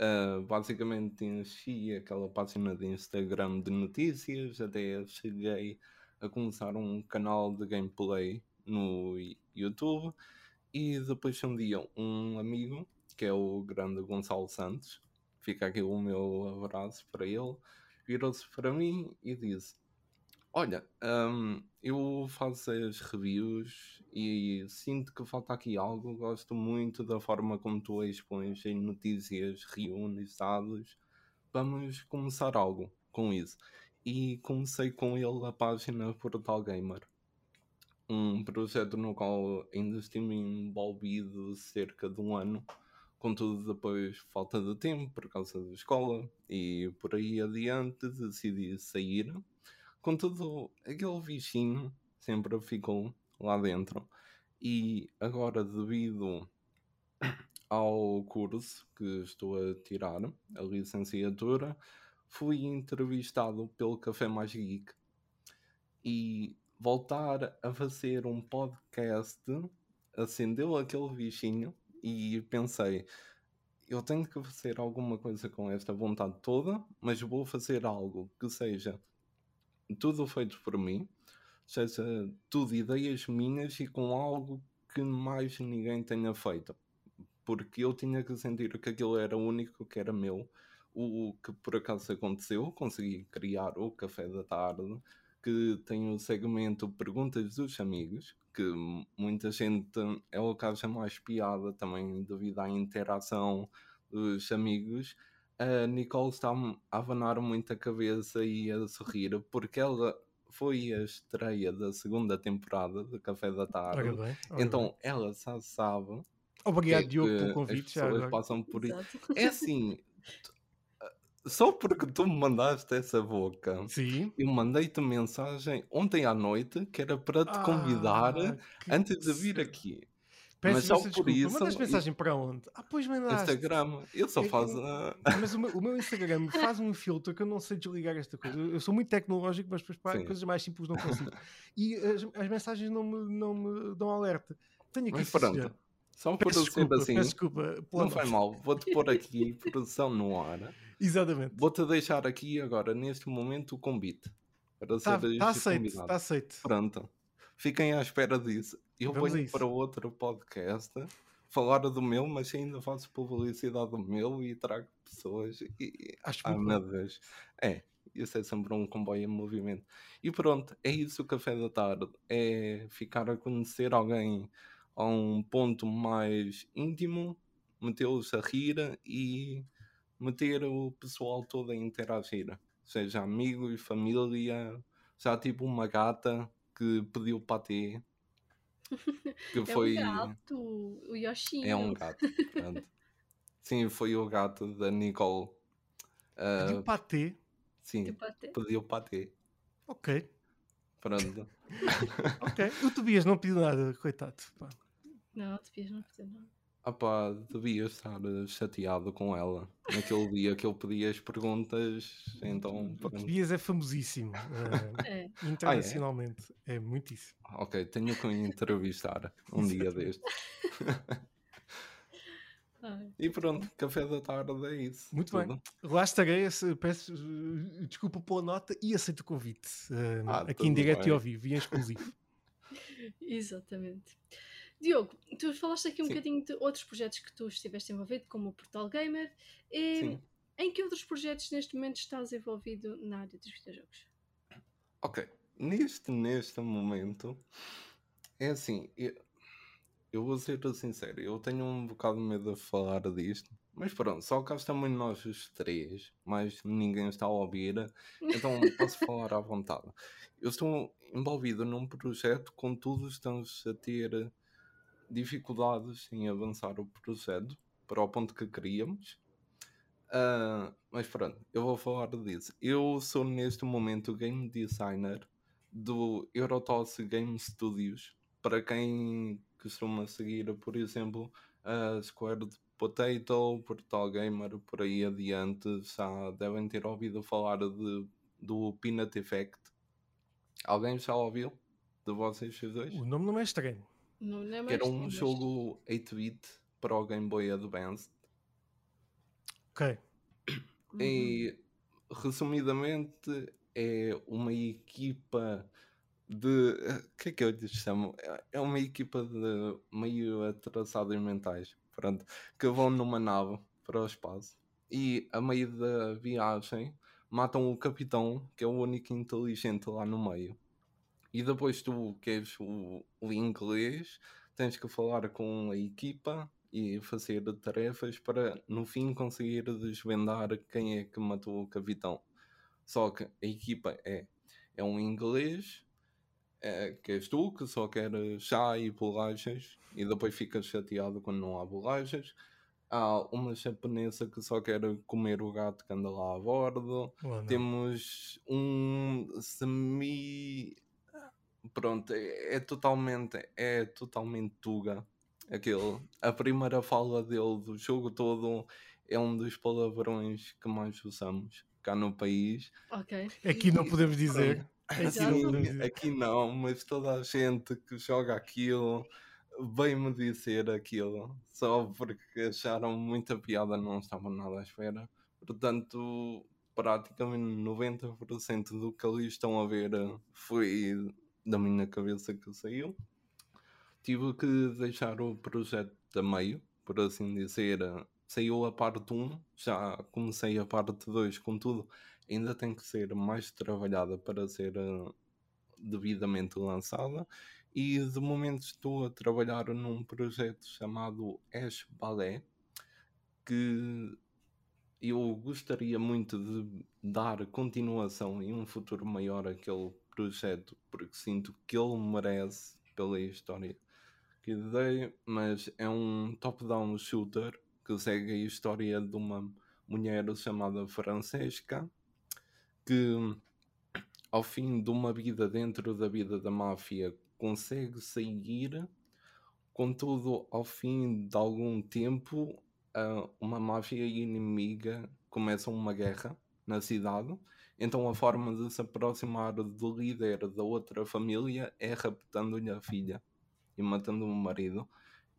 Uh, basicamente enchi aquela página de Instagram de notícias, até cheguei a começar um canal de gameplay no YouTube. E depois um dia um amigo, que é o grande Gonçalo Santos, fica aqui o meu abraço para ele, virou-se para mim e disse: Olha, hum, eu faço as reviews e sinto que falta aqui algo. Gosto muito da forma como tu expões em notícias, reúnes dados. Vamos começar algo com isso. E comecei com ele a página Portal Gamer. Um projeto no qual ainda estive envolvido cerca de um ano. Contudo, depois, falta de tempo por causa da escola e por aí adiante, decidi sair. Contudo, aquele bichinho sempre ficou lá dentro. E agora, devido ao curso que estou a tirar, a licenciatura, fui entrevistado pelo Café Mais Geek. E voltar a fazer um podcast acendeu aquele bichinho e pensei, eu tenho que fazer alguma coisa com esta vontade toda, mas vou fazer algo que seja tudo feito por mim, seja tudo ideias minhas e com algo que mais ninguém tenha feito. Porque eu tinha que sentir que aquilo era o único que era meu. O que por acaso aconteceu, consegui criar o Café da Tarde, que tem o segmento Perguntas dos Amigos, que muita gente é o que acha mais piada também devido à interação dos amigos. A Nicole está a abanar muito a cabeça e a sorrir porque ela foi a estreia da segunda temporada de Café da Tarde. bem, ora bem. Então ela já sabe o que Obrigado, é Diogo, pelo as convite. Já pessoas agora. passam por isso. Exato. É assim, só porque tu me mandaste essa boca, Sim. eu mandei-te mensagem ontem à noite que era para te convidar Ah, que antes de vir aqui. Peço Mas só por desculpa. isso, Mandaste e- mensagem para onde? Ah, pois mandaste. Instagram, eu só É- faço. é- a- Mas o meu, o meu Instagram faz um filtro que eu não sei desligar esta coisa. Eu eu sou muito tecnológico, mas depois para Sim. coisas mais simples não consigo. E as, as mensagens não me, não me dão alerta. Tenho aqui Mas pronto, só por Peço eu desculpa, assim, peço desculpa. não faz mal, vou-te pôr aqui produção no ar. Exatamente. Vou-te deixar aqui agora, neste momento, o convite para Está tá aceito, está aceito. Pronto. Fiquem à espera disso. Eu Vamos venho para outro podcast falar do meu, mas ainda faço publicidade do meu e trago pessoas. E... Acho meu bem. Deus. É, isso é sempre um comboio em movimento. E pronto, é isso o café da tarde. É ficar a conhecer alguém a um ponto mais íntimo, metê-los a rir e meter o pessoal todo a interagir. Seja amigos, família, já tipo uma gata que pediu patê. Que É foi. um gato, o Yoshinho. É um gato. Sim, foi o gato da Nicole. Ah, Pediu patê. sim, Tipo até. pediu patê. Ok, Pronto. ok. O Tobias não pediu nada, coitado. pá. Não, devias não fazer nada. Ah pá, devia estar eh, chateado com ela naquele dia que eu pedi as perguntas, então O. Tobias é famosíssimo eh, É. internacionalmente. É muitíssimo. Ok, tenho que entrevistar um dia deste. E pronto, café da tarde é isso. Muito bem. tudo. Lá estarei, esse- peço eh, desculpa pela nota e aceito o convite. eh, Ah, aqui em direto e bem. ao vivo e em exclusivo. Exatamente. Diogo, tu falaste aqui um Sim. bocadinho de outros projetos que tu estiveste envolvido, como o Portal Gamer. E Sim. em que outros projetos neste momento estás envolvido na área dos videojogos? Ok, neste, neste momento, é assim, eu, eu vou ser sincero, eu tenho um bocado de medo de falar disto, mas pronto, só cá estamos nós os três, mas ninguém está a ouvir, então posso falar à vontade. Eu estou envolvido num projeto, contudo estamos a ter dificuldades em avançar o projeto para o ponto que queríamos. Ah, mas pronto, eu vou falar disso. Eu sou neste momento game designer do Eurotoss Game Studios, para quem costuma seguir, por exemplo, a Square Potato, Portal Gamer, por aí adiante, já devem ter ouvido falar de, do Peanut Effect. Alguém já ouviu? De vocês dois? O nome não é estranho. Não, é Que era um mas- jogo 8-bit para o Game Boy Advance. Ok. Uhum. E resumidamente é uma equipa de. O que é que eu lhes chamo? É- É uma equipa de meio atrasados mentais, pronto, que vão numa nave para o espaço e a meio da viagem matam o capitão, que é o único inteligente lá no meio. E depois tu, que és o, o inglês, tens que falar com a equipa e fazer tarefas para no fim conseguir desvendar quem é que matou o capitão. Só que a equipa é, é um inglês, é, que és tu, que só quer chá e bolachas, e depois ficas chateado quando não há bolachas. Há uma japonesa que só quer comer o gato que anda lá a bordo. Não. Temos um semi. Pronto, é, é totalmente. É totalmente Tuga. Aquele. A primeira fala dele do jogo todo é um dos palavrões que mais usamos cá no país. Ok. Aqui não podemos dizer. Aqui não aqui não, mas toda a gente que joga aquilo vem-me dizer aquilo só porque acharam muita piada, não estavam nada à espera. Portanto, praticamente 90% do que ali estão a ver foi da minha cabeça que saiu. Tive que deixar o projeto a meio, por assim dizer. Saiu a parte 1, já comecei a parte 2, contudo, ainda tem que ser mais trabalhada para ser eh, devidamente lançada. E de momento estou a trabalhar num projeto chamado Ash Ballet, que eu gostaria muito de dar continuação em um futuro maior àquele projeto, porque sinto que ele merece pela história que dei, mas é um top-down shooter que segue a história de uma mulher chamada Francesca que ao fim de uma vida dentro da vida da máfia consegue sair, contudo ao fim de algum tempo ah, uma máfia inimiga começa uma guerra na cidade, então a forma de se aproximar do líder da outra família é raptando-lhe a filha e matando o marido.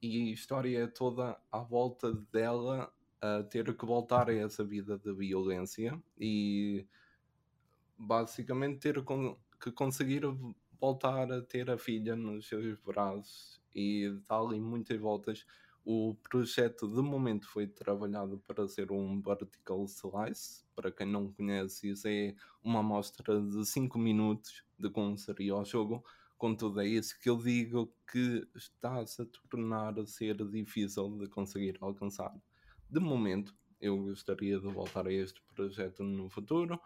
E a história é toda à volta dela a ter que voltar a essa vida de violência e basicamente ter que conseguir voltar a ter a filha nos seus braços e dá ali muitas voltas. O projeto de momento foi trabalhado para ser um vertical slice. Para quem não conhece, isso é uma amostra de 5 minutos de como seria o jogo. Contudo, é isso que eu digo que está-se a tornar a ser difícil de conseguir alcançar. De momento, eu gostaria de voltar a este projeto no futuro,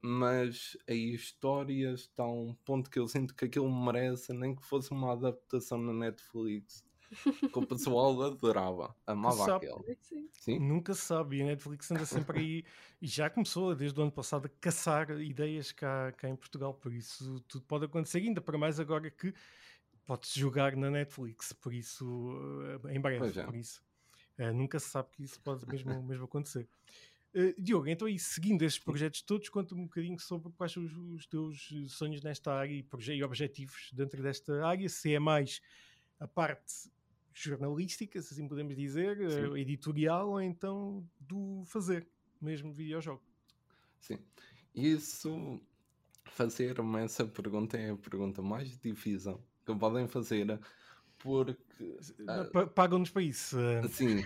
mas a história está a um ponto que eu sinto que aquilo merece, nem que fosse uma adaptação na Netflix. Que o pessoal adorava, amava sabe. aquele. Sim. Sim? Nunca se sabe. E a Netflix anda sempre aí. E já começou desde o ano passado a caçar ideias cá, cá em Portugal. Por isso tudo pode acontecer. Ainda para mais agora que pode-se jogar na Netflix. Por isso, eh, em breve. É. Por isso. Eh, nunca se sabe que isso pode mesmo, mesmo acontecer. Eh, Diogo, então aí seguindo estes projetos todos, conta-me um bocadinho sobre quais são os, os teus sonhos nesta área e, e objetivos dentro desta área, se é mais a parte jornalística, se assim podemos dizer, eh, Sim. editorial, ou então do fazer mesmo videojogo. Sim. Isso, fazer-me essa pergunta é a pergunta mais difícil que podem fazer, porque, Ah. Pa- Pagam-nos para isso? eh, assim,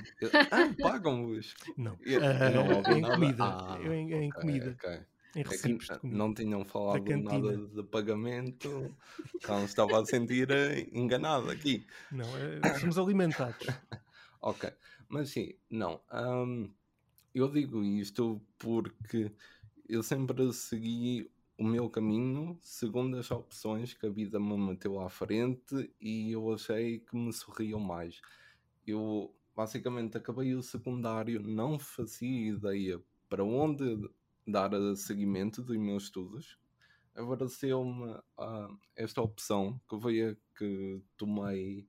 ah, pagam-vos. não. Eu Eh, não em nada. comida. Ah, em, em ok, comida. ok. Em É recibos comida. não tinham falado nada de pagamento, então estava a sentir eh, enganado aqui. Não, eh, somos alimentados. Ok, mas sim, não. hum, eu digo isto porque eu sempre segui o meu caminho segundo as opções que a vida me meteu à frente e eu achei que me sorriam mais. Eu basicamente acabei o secundário, não fazia ideia para onde dar seguimento dos meus estudos. apareceu-me uh, esta opção que foi a que tomei.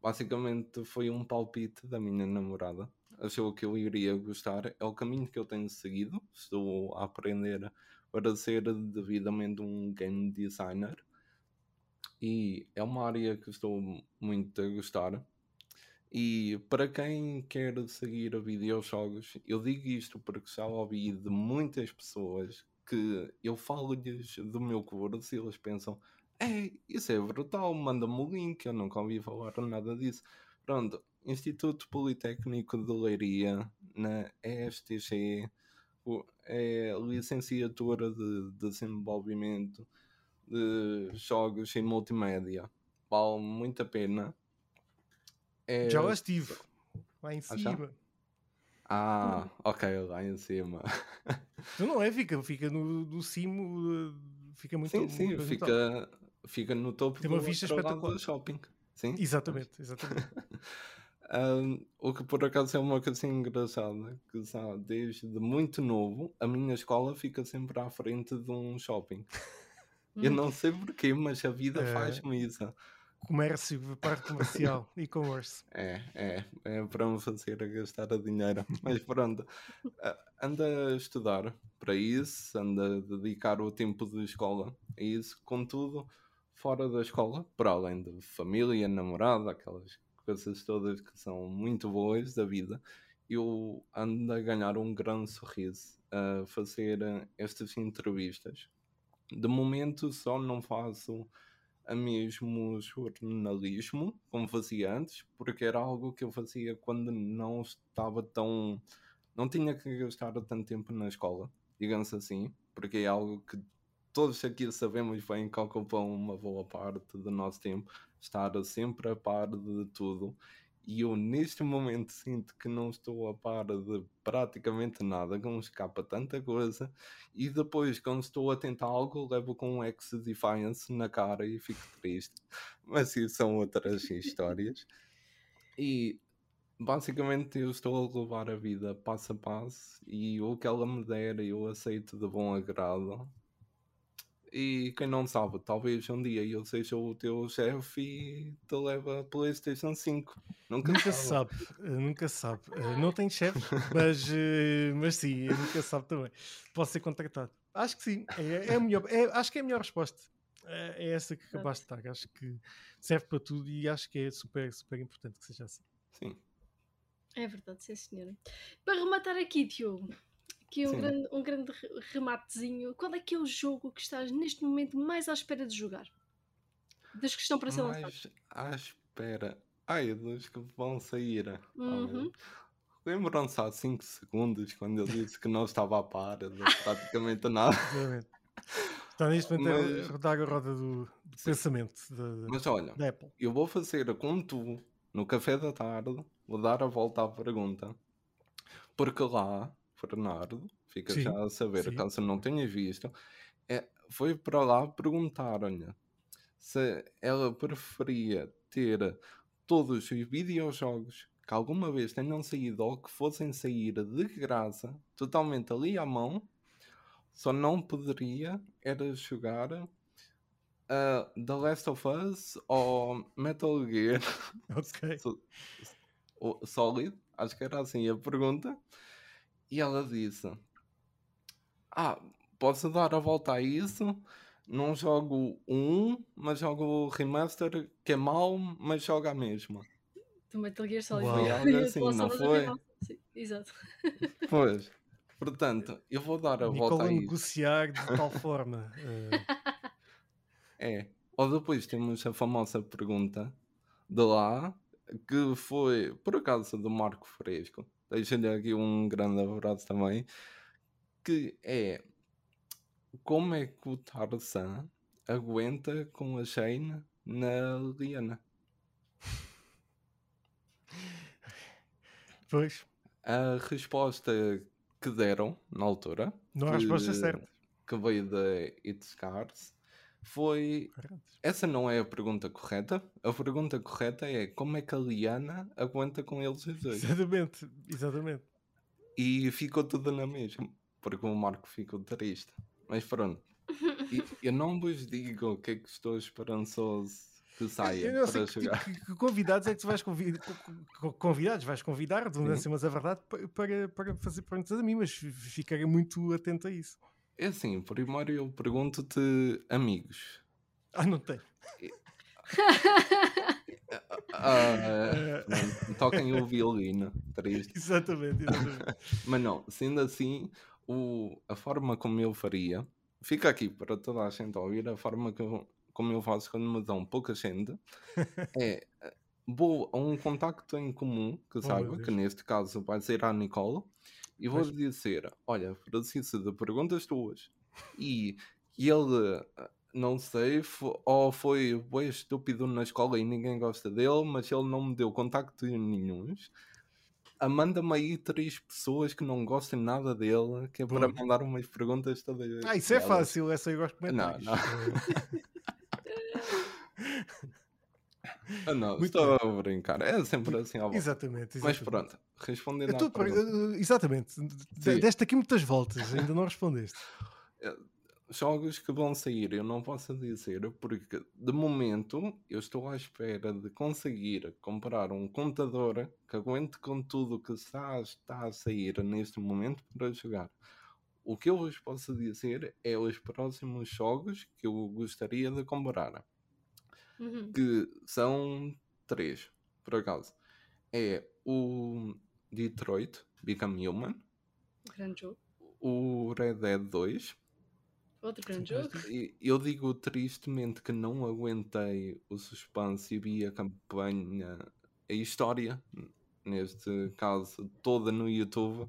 Basicamente foi um palpite da minha namorada. Achou que eu iria gostar. É o caminho que eu tenho seguido. Estou a aprender para ser devidamente um game designer. E é uma área que estou muito a gostar. E para quem quer seguir videojogos, eu digo isto porque já ouvi de muitas pessoas que eu falo-lhes do meu curso e eles pensam: é, isso é brutal, manda-me o link, eu nunca ouvi falar nada disso. Pronto, Instituto Politécnico de Leiria, na ESTG, é licenciatura de desenvolvimento de jogos em multimédia. Vale muito a pena. É... Já lá estive, lá em ah, cima. Ah, ok, lá em cima. Então não é, fica, fica no, no cimo, fica muito Sim, sim, muito fica, fica no topo Tem uma vista espetacular do shopping. Sim? Exatamente, exatamente. um, o que por acaso é uma coisa engraçada, que sabe, desde muito novo, a minha escola fica sempre à frente de um shopping. Eu não sei porquê, mas a vida é... faz-me isso comércio, parte comercial, e-commerce. É, é, é para me fazer gastar a dinheiro. Mas pronto, anda a estudar para isso, anda a dedicar o tempo de escola a isso, contudo, fora da escola, para além de família, namorada, aquelas coisas todas que são muito boas da vida, eu ando a ganhar um grande sorriso a fazer estas entrevistas. De momento só não faço a mesmo jornalismo como fazia antes, porque era algo que eu fazia quando não estava tão. não tinha que gastar tanto tempo na escola, digamos assim, porque é algo que todos aqui sabemos bem que ocupa uma boa parte do nosso tempo, estar sempre a par de tudo e eu neste momento sinto que não estou a par de praticamente nada, que não escapa tanta coisa, e depois quando estou a tentar algo levo com um X-Defiance na cara e fico triste. Mas isso são outras histórias. E basicamente eu estou a levar a vida passo a passo e o que ela me der eu aceito de bom agrado e quem não sabe, talvez um dia eu seja o teu chefe e te leva a PlayStation 5. Nunca, nunca se sabe, sabe. nunca sabe. Eh, não tenho chefe, mas, eh, mas sim, nunca sabe também. Posso ser contratado. Acho que sim, é, é a melhor, é, acho que é a melhor resposta. É, é essa que acabaste de dar. Acho que serve para tudo e acho que é super, super importante que seja assim. Sim. É verdade, sim, senhora. Para rematar aqui, Diogo, Aqui um grande, um grande rematezinho. Qual é que é o jogo que estás neste momento mais à espera de jogar? Das que estão para ser lançados. à espera. Ai, dos que vão sair. Uhum. Lembram-se há 5 segundos quando eu disse que não estava a par de praticamente nada. Está neste momento Mas... a rodar a roda do, do pensamento de, Mas olha, Apple. eu vou fazer como tu no café da tarde, vou dar a volta à pergunta, porque lá Fernando, fica sim, já a saber, sim. caso não tenha visto, é, foi para lá perguntar-lhe se ela preferia ter todos os videojogos que alguma vez tenham saído ou que fossem sair de graça, totalmente ali à mão, só não poderia era jogar uh, The Last of Us ou Metal Gear okay. Solid, acho que era assim a pergunta. E ela disse: Ah, posso dar a volta a isso? Não jogo um, mas jogo o remaster que é mau, mas joga a mesma. Do Metal Gear Solid foi algo assim, não foi? Sim, exato. Pois, portanto, eu vou dar a Nicola volta a isso. negociar de tal forma. Uh... É. Ou depois temos a famosa pergunta de lá, que foi, por acaso, do Marco Fresco deixo-lhe aqui um grande abraço também, que é como é que o Tarzan aguenta com a Shane na Liana? Pois. A resposta que deram na altura. Não há resposta certa. Que veio da It Scars foi. Essa não é a pergunta correta. A pergunta correta é como é que a Liana aguenta com eles os dois. Exatamente, exatamente. E ficou tudo na mesma, porque o Marco ficou triste. Mas pronto. E- Eu não vos digo o que é que estou esperançoso que saia Eu não sei para que, tipo, que- que convidados é que tu vais convidar, convidados, vais convidar, redundância, mas é verdade, pa- para, para fazer perguntas a mim, mas fi- ficarei muito atento a isso. É assim, primeiro eu pergunto-te amigos. Ah, não tenho. Ah, pronto, toquem o violino, triste. Exatamente, exatamente. Mas não, sendo assim, o, a forma como eu faria, fica aqui para toda a gente ouvir, a forma que eu- como eu faço quando me dão pouca gente, é vou a um contacto em comum que Oh, saiba, que neste caso vai ser a Nicole, e vou Pois. dizer: Olha, preciso de perguntas tuas. E, e ele, eh, não sei, ou foi bem estúpido na escola e ninguém gosta dele, mas ele não me deu contacto nenhum. Manda-me aí três pessoas que não gostem nada dele, que é para Boa. mandar umas perguntas todas. Ah, isso é fácil, essa eu gosto de Não, não. Ah, não, Muito estou a brincar. É sempre assim volta. Exatamente, Mas exatamente. pronto, respondendo à pergunta. exatamente. Sim. Deste aqui muitas voltas, ainda não respondeste. Jogos que vão sair, eu não posso dizer, porque de momento eu estou à espera de conseguir comprar um computador que aguente com tudo que está, está a sair neste momento para jogar. O que eu vos posso dizer é os próximos jogos que eu gostaria de comprar. Uhum. que são três, por acaso. É o Detroit Become Human, Grande jogo. o Red Dead 2. Outro grande jogo. Eu digo tristemente que não aguentei o suspense e vi a campanha, a história, neste caso, toda no YouTube.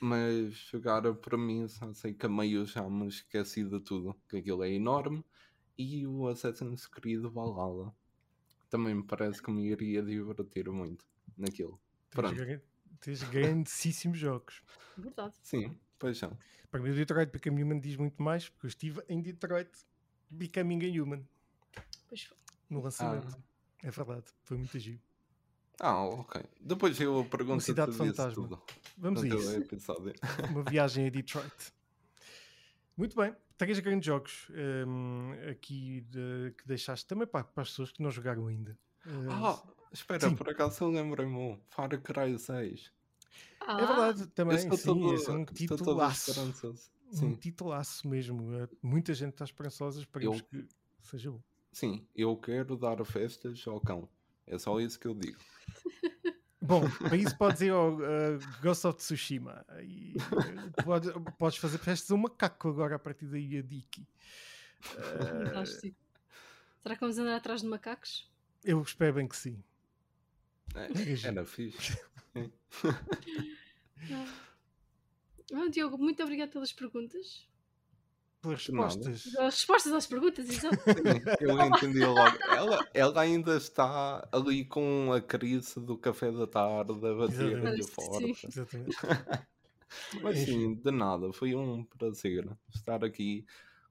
Mas jogar para mim, só sei que a meio já me esqueci de tudo, que aquilo é enorme. E o Assassin's Creed Valhalla também me parece que me iria divertir muito naquilo. Tens, Pronto. tens grandíssimos jogos. Verdade. Sim, pois são. Para mim, o Detroit Become Human diz muito mais, porque eu estive em Detroit Becoming a Human Pois foi. no Ah, lançamento. É verdade, foi muito giro. ah, ok. Depois eu pergunto cidade tudo isso fantasma. tudo Vamos a isso. episódio. Uma viagem a Detroit. Muito bem, três grandes jogos hum, aqui de- que deixaste também para, para as pessoas que não jogaram ainda. Uh, Ah, espera, sim. por acaso eu lembrei-me um. Far Cry 6. Ah, é verdade, também, sim, todo, esse é um estou todo titulaço. esperançoso. Um Sim. titulaço mesmo. Uh, Muita gente está esperançosa, esperemos Eu- que seja bom. Sim, eu quero dar festas ao cão. É só isso que eu digo. Bom, para isso podes ir ao uh, Ghost of Tsushima e uh, pode- podes fazer festas a um macaco agora a partir daí a Diki. Uh, fantástico. Será que vamos andar atrás de macacos? eu espero bem que sim. É, Diga, Era fixe. Ah, Diogo, muito obrigado pelas perguntas. Pelas respostas. As respostas às perguntas, exato. Sim, eu entendi logo. Ela, ela ainda está ali com a crise do café da tarde a bater Exatamente. de Sim. fora. Exatamente. Mas sim, de nada, foi um prazer estar aqui.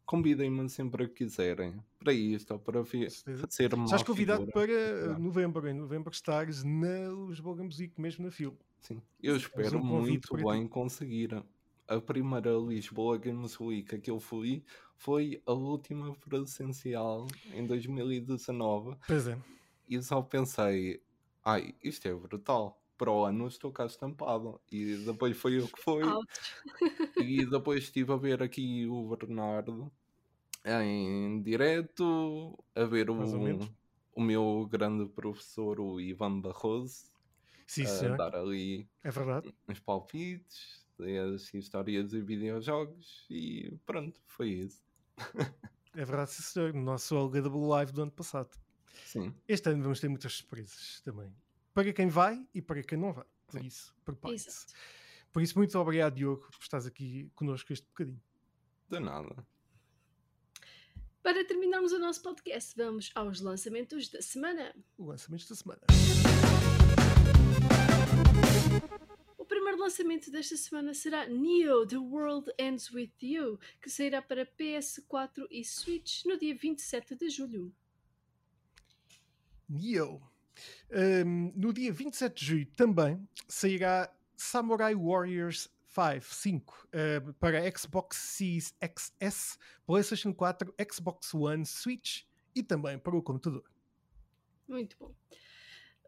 Convidem-me sempre que quiserem para isto ou para fazer uma Estás convidado para uh, novembro. Em novembro estares na Lisboa Music, mesmo na FIL. Sim, eu espero um muito bem conseguir. A primeira Lisboa Games Week que eu fui foi a última presencial em 2019 Pois é. e só pensei, ai, isto é brutal. Para o ano estou cá estampado. E depois foi o que foi. E depois estive a ver aqui o Bernardo em direto, a ver o, o meu grande professor, o Ivan Barroso, Sim, a senhor. dar ali É verdade. uns palpites, as histórias de videojogos e pronto, foi isso. É verdade, sim, senhor. No nosso LGW Live do ano passado. Sim, Este ano vamos ter muitas surpresas também. Para quem vai e para quem não vai. Por Sim. isso, prepare-se. Por isso, muito obrigado, Diogo, por estás aqui connosco este bocadinho. de nada. Para terminarmos o nosso podcast, vamos aos lançamentos da semana. O lançamento da semana. O primeiro lançamento desta semana será Neo The World Ends With You, que sairá para PS4 e Switch no dia 27 de julho. Neo. Um, no dia 27 de julho também sairá Samurai Warriors 5, 5 uh, para Xbox Series XS, PlayStation 4, Xbox One, Switch e também para o computador. Muito bom.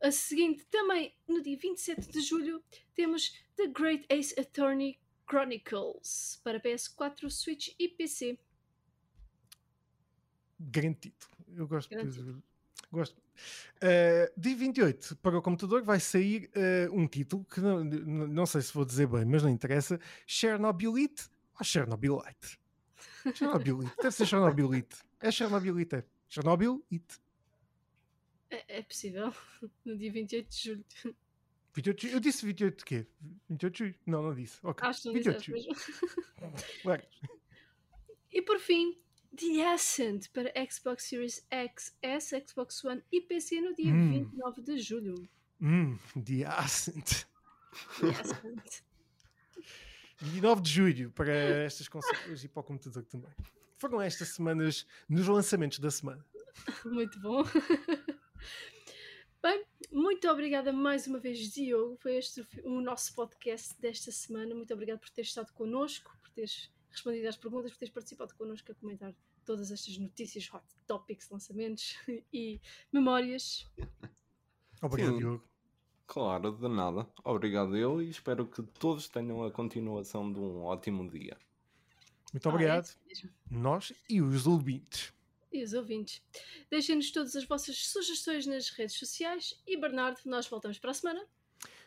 A seguinte, também no dia 27 de julho, temos The Great Ace Attorney Chronicles para PS4, Switch e PC. Garantido. Eu gosto Garantido. de. Gosto. Uh, dia 28, para o computador, vai sair uh, um título que não, não sei se vou dizer bem, mas não interessa: Chernobylite ou Chernobylite? Chernobylite, deve ser Chernobylite. É Chernobylite, é. Chernobylite. É, é possível, no dia 28 de julho. 28, eu disse 28 de quê? 28 de julho? Não, não disse. Okay. Acho que não 28 de julho. E por fim, The Ascent para Xbox Series X, S, Xbox One e PC no dia mm. 29 de julho. Hum, The Ascent. The Ascent. 29 de julho para estas consolas e para o computador também. Foram estas semanas nos lançamentos da semana. Muito bom. Bem, muito obrigada mais uma vez, Diogo. Foi este o nosso podcast desta semana. Muito obrigada por teres estado connosco, por teres respondido às perguntas, por teres participado connosco a comentar todas estas notícias, hot topics, lançamentos e memórias. Obrigado, Sim. Diogo. Claro, de nada. Obrigado eu e espero que todos tenham a continuação de um ótimo dia. Muito obrigado. Ah, é Nós e os ouvintes e os ouvintes. Deixem-nos todas as vossas sugestões nas redes sociais e Bernardo, nós voltamos para a semana.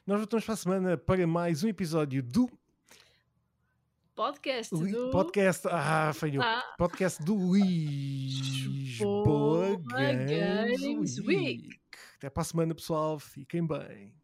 Nós voltamos para a semana para mais um episódio do podcast do podcast ah, feio. Ah. podcast do Lisboa Games Week. Week. Até para a semana, pessoal. Fiquem bem.